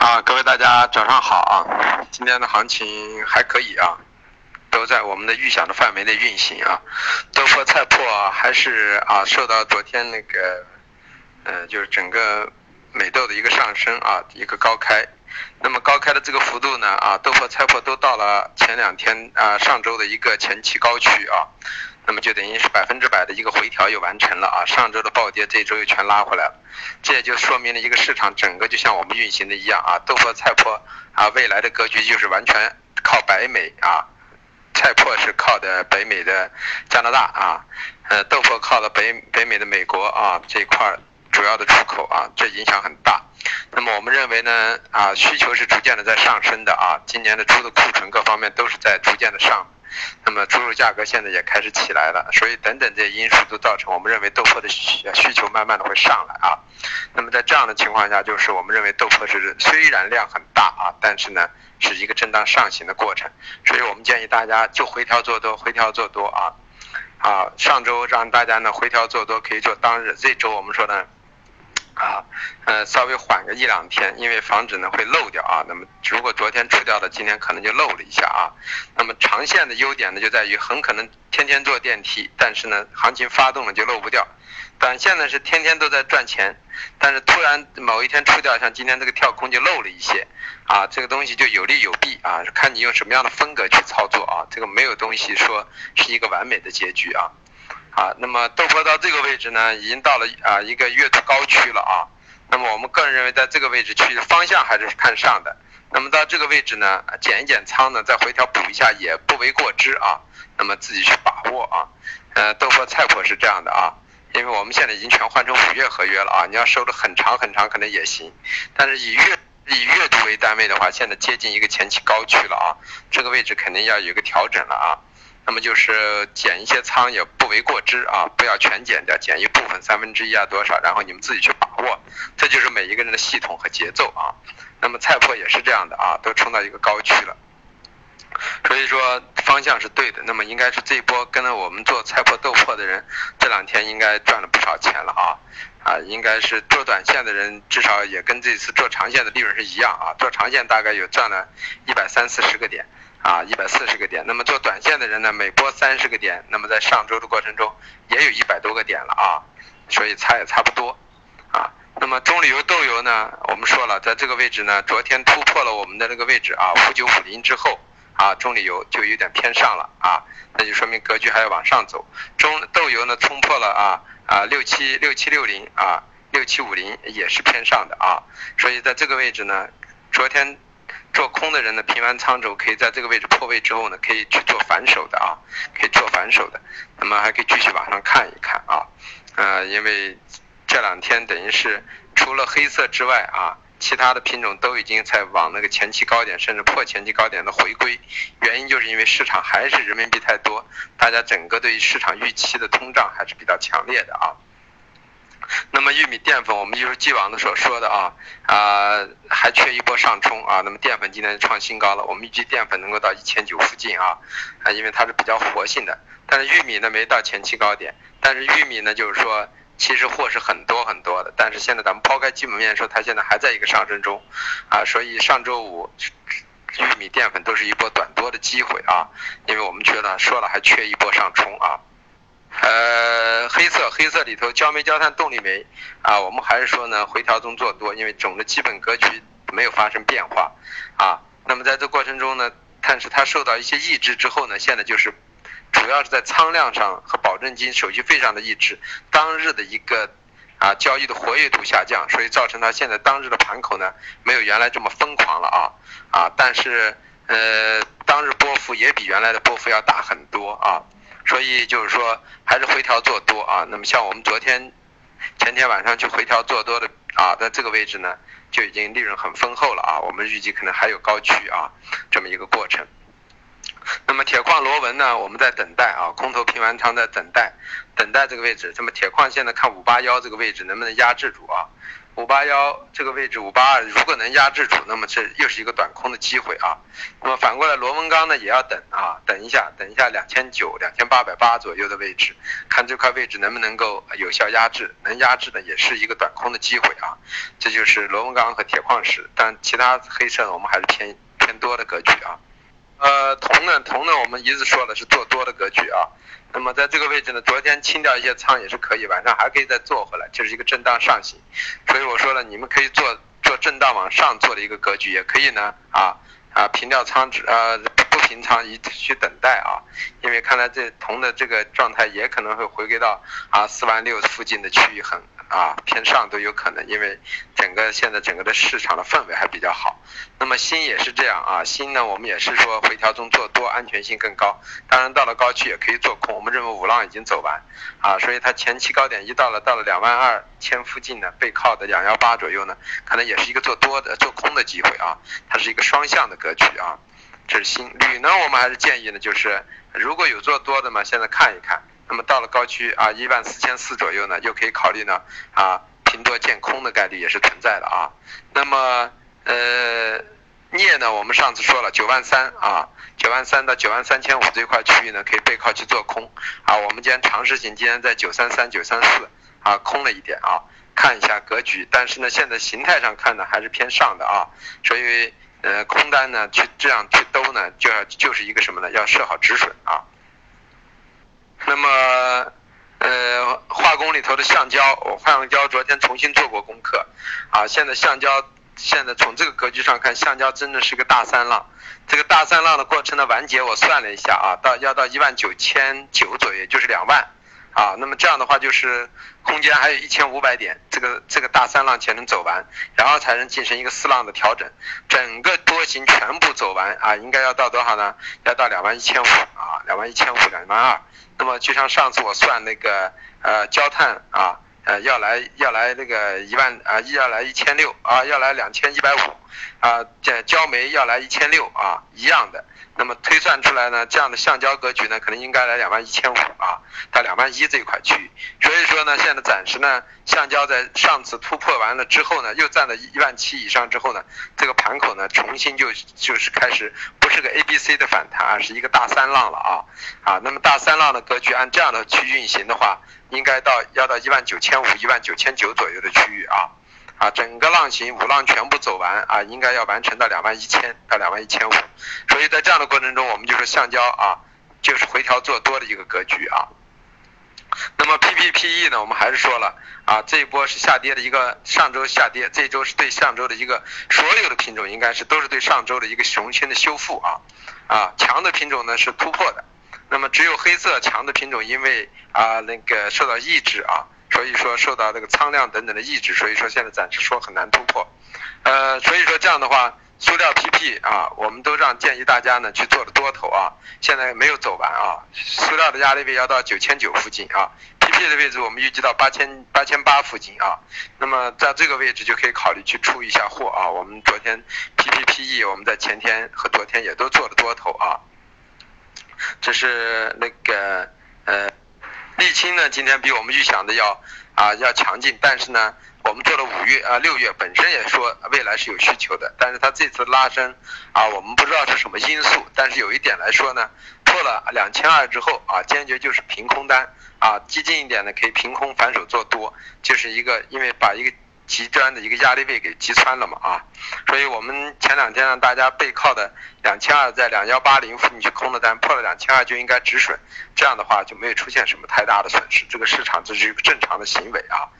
啊，各位大家早上好啊！今天的行情还可以啊，都在我们的预想的范围内运行啊。豆粕、菜粕还是啊受到昨天那个，呃，就是整个美豆的一个上升啊，一个高开。那么高开的这个幅度呢啊，豆粕、菜粕都到了前两天啊上周的一个前期高区啊。那么就等于是百分之百的一个回调又完成了啊，上周的暴跌这周又全拉回来了，这也就说明了一个市场整个就像我们运行的一样啊，豆粕、菜粕啊，未来的格局就是完全靠北美啊，菜粕是靠的北美的加拿大啊，呃，豆粕靠的北北美的美国啊这一块主要的出口啊，这影响很大。那么我们认为呢啊，需求是逐渐的在上升的啊，今年的猪的库存各方面都是在逐渐的上。那么猪肉价格现在也开始起来了，所以等等这些因素都造成我们认为豆粕的需需求慢慢的会上来啊。那么在这样的情况下，就是我们认为豆粕是虽然量很大啊，但是呢是一个震荡上行的过程，所以我们建议大家就回调做多，回调做多啊。啊，上周让大家呢回调做多可以做当日，这周我们说呢。啊，呃，稍微缓个一两天，因为防止呢会漏掉啊。那么如果昨天出掉的，今天可能就漏了一下啊。那么长线的优点呢，就在于很可能天天坐电梯，但是呢行情发动了就漏不掉。短线呢是天天都在赚钱，但是突然某一天出掉，像今天这个跳空就漏了一些啊。这个东西就有利有弊啊，看你用什么样的风格去操作啊。这个没有东西说是一个完美的结局啊。啊，那么豆粕到这个位置呢，已经到了啊一个月度高区了啊。那么我们个人认为，在这个位置去方向还是看上的。那么到这个位置呢，减一减仓呢，再回调补一下也不为过之啊。那么自己去把握啊。呃，豆粕、菜粕是这样的啊，因为我们现在已经全换成五月合约了啊。你要收的很长很长，可能也行。但是以月以月度为单位的话，现在接近一个前期高区了啊。这个位置肯定要有一个调整了啊。那么就是减一些仓也不为过之啊，不要全减掉，减一部分三分之一啊多少，然后你们自己去把握，这就是每一个人的系统和节奏啊。那么菜粕也是这样的啊，都冲到一个高区了，所以说方向是对的。那么应该是这一波跟着我们做菜粕豆粕的人，这两天应该赚了不少钱了啊啊，应该是做短线的人至少也跟这次做长线的利润是一样啊，做长线大概有赚了一百三四十个点。啊，一百四十个点。那么做短线的人呢，每波三十个点。那么在上周的过程中，也有一百多个点了啊，所以差也差不多啊。那么中铝油豆油呢，我们说了，在这个位置呢，昨天突破了我们的那个位置啊，五九五零之后啊，中铝油就有点偏上了啊，那就说明格局还要往上走。中豆油呢，冲破了啊啊六七六七六零啊，六七五零也是偏上的啊，所以在这个位置呢，昨天。做空的人呢，平完仓之后，可以在这个位置破位之后呢，可以去做反手的啊，可以做反手的。那么还可以继续往上看一看啊，呃，因为这两天等于是除了黑色之外啊，其他的品种都已经在往那个前期高点，甚至破前期高点的回归。原因就是因为市场还是人民币太多，大家整个对于市场预期的通胀还是比较强烈的啊。那么玉米淀粉，我们一如既往的所说的啊啊，还缺一波上冲啊。那么淀粉今天创新高了，我们预计淀粉能够到一千九附近啊啊，因为它是比较活性的。但是玉米呢没到前期高点，但是玉米呢就是说其实货是很多很多的，但是现在咱们抛开基本面说，它现在还在一个上升中啊，所以上周五玉米淀粉都是一波短多的机会啊，因为我们觉得说了还缺一波上冲啊。呃，黑色黑色里头焦煤焦炭动力煤啊，我们还是说呢回调中做多，因为总的基本格局没有发生变化啊。那么在这过程中呢，但是它受到一些抑制之后呢，现在就是主要是在仓量上和保证金手续费上的抑制，当日的一个啊交易的活跃度下降，所以造成它现在当日的盘口呢没有原来这么疯狂了啊啊，但是呃当日波幅也比原来的波幅要大很多啊。所以就是说，还是回调做多啊。那么像我们昨天、前天晚上去回调做多的啊，在这个位置呢，就已经利润很丰厚了啊。我们预计可能还有高区啊，这么一个过程。那么铁矿螺纹呢，我们在等待啊，空头平完仓在等待，等待这个位置。那么铁矿现在看五八幺这个位置能不能压制住啊？五八幺这个位置，五八二如果能压制住，那么这又是一个短空的机会啊。那么反过来，螺纹钢呢也要等啊，等一下，等一下两千九、两千八百八左右的位置，看这块位置能不能够有效压制，能压制的也是一个短空的机会啊。这就是螺纹钢和铁矿石，但其他黑色，我们还是偏偏多的格局啊。呃，铜呢，铜呢，我们一直说了是做多的格局啊。那么在这个位置呢，昨天清掉一些仓也是可以，晚上还可以再做回来，就是一个震荡上行。所以我说了，你们可以做做震荡往上做的一个格局，也可以呢啊啊平掉仓值呃不平仓一去等待啊，因为看来这铜的这个状态也可能会回归到啊四万六附近的区域横。啊，偏上都有可能，因为整个现在整个的市场的氛围还比较好。那么锌也是这样啊，锌呢我们也是说回调中做多，安全性更高。当然到了高区也可以做空，我们认为五浪已经走完啊，所以它前期高点一到了到了两万二千附近呢，背靠的两幺八左右呢，可能也是一个做多的做空的机会啊，它是一个双向的格局啊。这是锌，铝呢我们还是建议呢，就是如果有做多的嘛，现在看一看。那么到了高区啊，一万四千四左右呢，就可以考虑呢啊平多见空的概率也是存在的啊。那么呃镍呢，我们上次说了九万三啊，九万三到九万三千五这块区域呢，可以背靠去做空啊。我们今天尝试性今天在九三三九三四啊空了一点啊，看一下格局，但是呢现在形态上看呢还是偏上的啊，所以呃空单呢去这样去兜呢，就要就是一个什么呢？要设好止损啊。那么，呃，化工里头的橡胶，我化橡胶昨天重新做过功课，啊，现在橡胶现在从这个格局上看，橡胶真的是个大三浪，这个大三浪的过程的完结，我算了一下啊，到要到一万九千九左右，就是两万，啊，那么这样的话就是空间还有一千五百点，这个这个大三浪才能走完，然后才能进行一个四浪的调整，整个多型全部走完啊，应该要到多少呢？要到两万一千五啊，两万一千五，两万二。那么就像上次我算那个呃焦炭啊，呃要来要来那个一万啊要来一千六啊要来两千一百五啊这焦煤要来一千六啊一样的。那么推算出来呢，这样的橡胶格局呢，可能应该来两万一千五啊，到两万一这一块区域。所以说呢，现在暂时呢，橡胶在上次突破完了之后呢，又站在一万七以上之后呢，这个盘口呢，重新就就是开始不是个 A、B、C 的反弹，而是一个大三浪了啊啊。那么大三浪的格局按这样的去运行的话，应该到要到一万九千五、一万九千九左右的区域啊。啊，整个浪形五浪全部走完啊，应该要完成到两万一千到两万一千五，所以在这样的过程中，我们就说橡胶啊，就是回调做多的一个格局啊。那么 PPPE 呢，我们还是说了啊，这一波是下跌的一个上周下跌，这周是对上周的一个所有的品种应该是都是对上周的一个雄心的修复啊啊，强的品种呢是突破的，那么只有黑色强的品种因为啊那个受到抑制啊。所以说受到这个仓量等等的抑制，所以说现在暂时说很难突破，呃，所以说这样的话，塑料 PP 啊，我们都让建议大家呢去做的多头啊，现在没有走完啊，塑料的压力位要到九千九附近啊，PP 的位置我们预计到八千八千八附近啊，那么在这个位置就可以考虑去出一下货啊，我们昨天 PPPE 我们在前天和昨天也都做了多头啊，这是那个呃。沥青呢，今天比我们预想的要啊要强劲，但是呢，我们做了五月啊六月本身也说未来是有需求的，但是它这次拉升啊，我们不知道是什么因素，但是有一点来说呢，破了两千二之后啊，坚决就是平空单啊，激进一点的可以凭空反手做多，就是一个因为把一个。极端的一个压力位给击穿了嘛啊，所以我们前两天让大家背靠的两千二在两幺八零附近去空的单破了两千二就应该止损，这样的话就没有出现什么太大的损失，这个市场这是一个正常的行为啊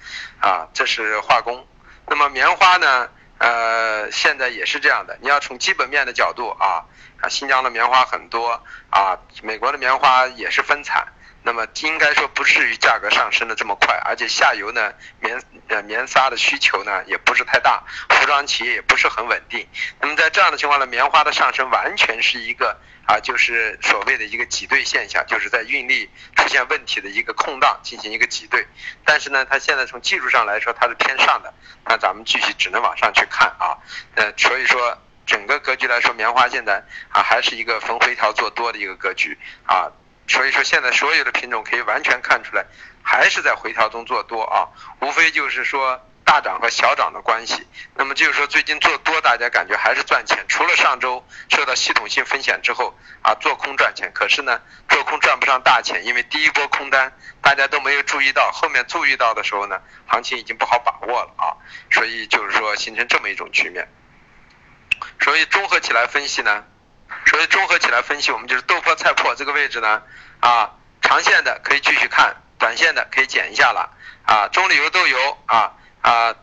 啊，这是化工。那么棉花呢？呃，现在也是这样的，你要从基本面的角度啊啊，新疆的棉花很多啊，美国的棉花也是分产。那么应该说不至于价格上升的这么快，而且下游呢棉呃棉纱的需求呢也不是太大，服装企业也不是很稳定。那么在这样的情况呢，棉花的上升完全是一个啊就是所谓的一个挤兑现象，就是在运力出现问题的一个空档进行一个挤兑。但是呢，它现在从技术上来说它是偏上的，那咱们继续只能往上去看啊。呃，所以说。整个格局来说，棉花现在啊还是一个逢回调做多的一个格局啊，所以说现在所有的品种可以完全看出来，还是在回调中做多啊，无非就是说。大涨和小涨的关系，那么就是说最近做多，大家感觉还是赚钱。除了上周受到系统性风险之后啊，做空赚钱，可是呢，做空赚不上大钱，因为第一波空单大家都没有注意到，后面注意到的时候呢，行情已经不好把握了啊，所以就是说形成这么一种局面。所以综合起来分析呢，所以综合起来分析，我们就是豆粕菜粕这个位置呢，啊，长线的可以继续看，短线的可以减一下了啊，中旅游豆油啊。啊，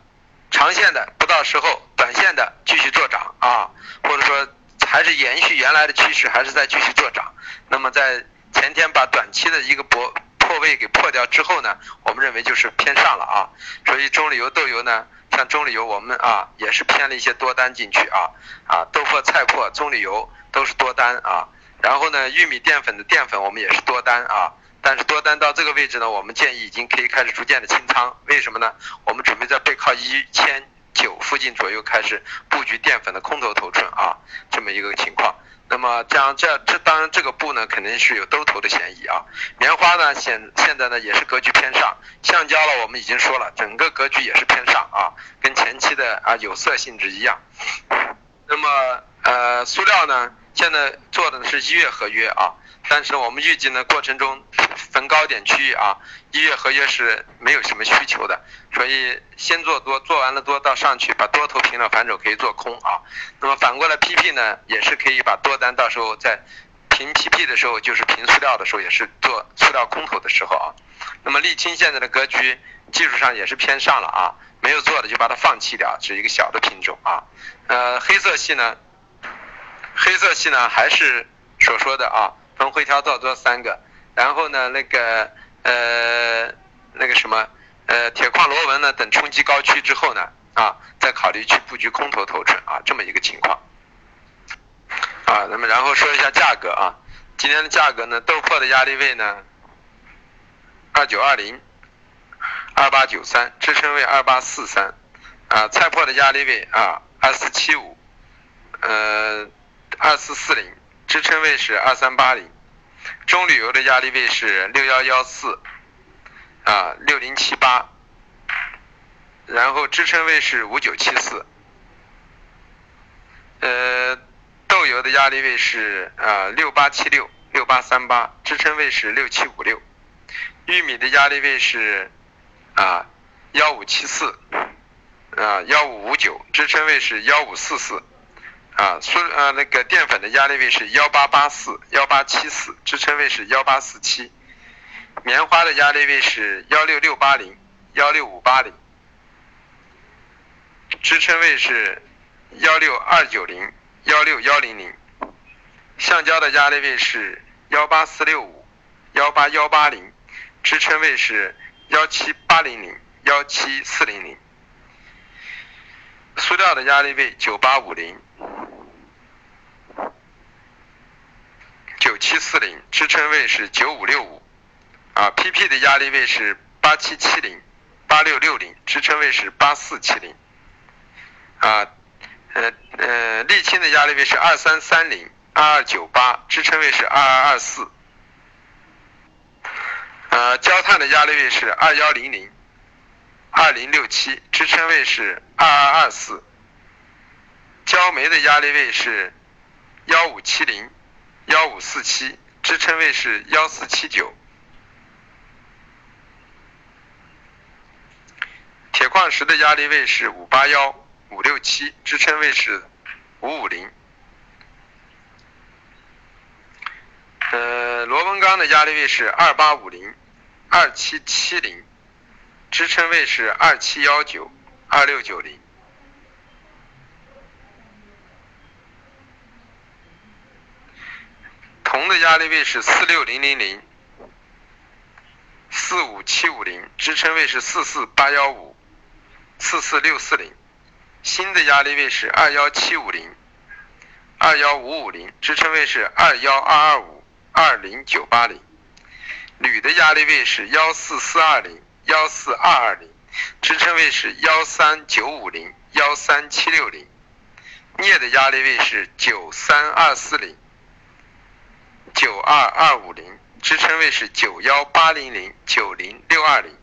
长线的不到时候，短线的继续做涨啊，或者说还是延续原来的趋势，还是在继续做涨。那么在前天把短期的一个破破位给破掉之后呢，我们认为就是偏上了啊。所以中旅游豆油呢，像中旅游我们啊也是偏了一些多单进去啊啊豆粕菜粕中旅游都是多单啊。然后呢玉米淀粉的淀粉我们也是多单啊。但是多单到这个位置呢，我们建议已经可以开始逐渐的清仓。为什么呢？我们准备在背靠一千九附近左右开始布局淀粉的空头头寸啊，这么一个情况。那么这样这这当然这个布呢肯定是有兜头的嫌疑啊。棉花呢现现在呢也是格局偏上，橡胶了我们已经说了，整个格局也是偏上啊，跟前期的啊有色性质一样。那么呃塑料呢现在做的是一月合约啊。但是我们预计呢，过程中逢高点区域啊，一月合约是没有什么需求的，所以先做多，做完了多到上去把多头平了，反手可以做空啊。那么反过来 PP 呢，也是可以把多单到时候在平 PP 的时候，就是平塑料的时候，也是做塑料空头的时候啊。那么沥青现在的格局技术上也是偏上了啊，没有做的就把它放弃掉，是一个小的品种啊。呃，黑色系呢，黑色系呢还是所说的啊。逢回调做多三个，然后呢，那个呃，那个什么呃，铁矿螺纹呢，等冲击高区之后呢，啊，再考虑去布局空头头寸啊，这么一个情况。啊，那么然后说一下价格啊，今天的价格呢，豆粕的压力位呢，二九二零，二八九三，支撑位二八四三，啊，菜粕的压力位啊，二四七五，呃，二四四零。支撑位是二三八零，中旅游的压力位是六幺幺四，啊六零七八，然后支撑位是五九七四，呃豆油的压力位是啊六八七六六八三八，支撑位是六七五六，玉米的压力位是啊幺五七四，啊幺五五九，支撑位是幺五四四。啊，苏呃那个淀粉的压力位是幺八八四幺八七四，支撑位是幺八四七，棉花的压力位是幺六六八零幺六五八零，支撑位是幺六二九零幺六幺零零，橡胶的压力位是幺八四六五幺八幺八零，支撑位是幺七八零零幺七四零零，塑料的压力位九八五零。九七四零。支撑位是九五六五，啊，PP 的压力位是八七七零八六六零支撑位是八四七零，啊，呃呃，沥青的压力位是二三三零二二九八支撑位是二二二四，呃，焦炭的压力位是二幺零零二零六七支撑位是二二二四，焦煤的压力位是幺五七零。幺五四七支撑位是幺四七九，石的压力位是五八幺五六七，支撑位是五五零。呃，螺纹钢的压力位是二八五零二七七零，支撑位是二七幺九二六九零。铜的压力位是四六零零零，四五七五零，支撑位是四四八幺五，四四六四零。锌的压力位是二幺七五零，二幺五五零，支撑位是二幺二二五，二零九八零。铝的压力位是幺四四二零，幺四二二零，支撑位是幺三九五零，幺三七六零。镍的压力位是九三二四零、九二二五零，支撑位是九幺八零零、九零六二零。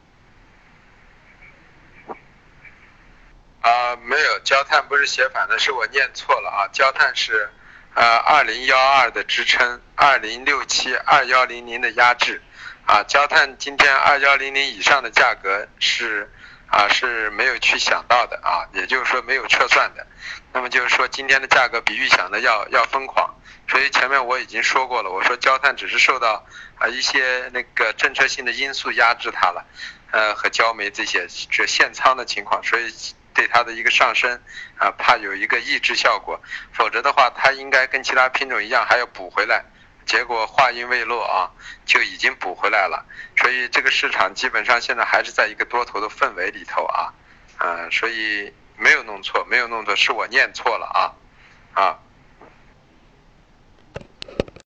啊，没有，焦炭不是写反的，是我念错了啊，焦炭是呃二零幺二的支撑，二零六七、二幺零零的压制。啊，焦炭今天二幺零零以上的价格是啊是没有去想到的啊，也就是说没有测算的。那么就是说今天的价格比预想的要要疯狂，所以前面我已经说过了，我说焦炭只是受到啊一些那个政策性的因素压制它了，呃和焦煤这些这限仓的情况，所以对它的一个上升啊怕有一个抑制效果，否则的话它应该跟其他品种一样还要补回来。结果话音未落啊，就已经补回来了，所以这个市场基本上现在还是在一个多头的氛围里头啊，嗯，所以没有弄错，没有弄错，是我念错了啊，啊。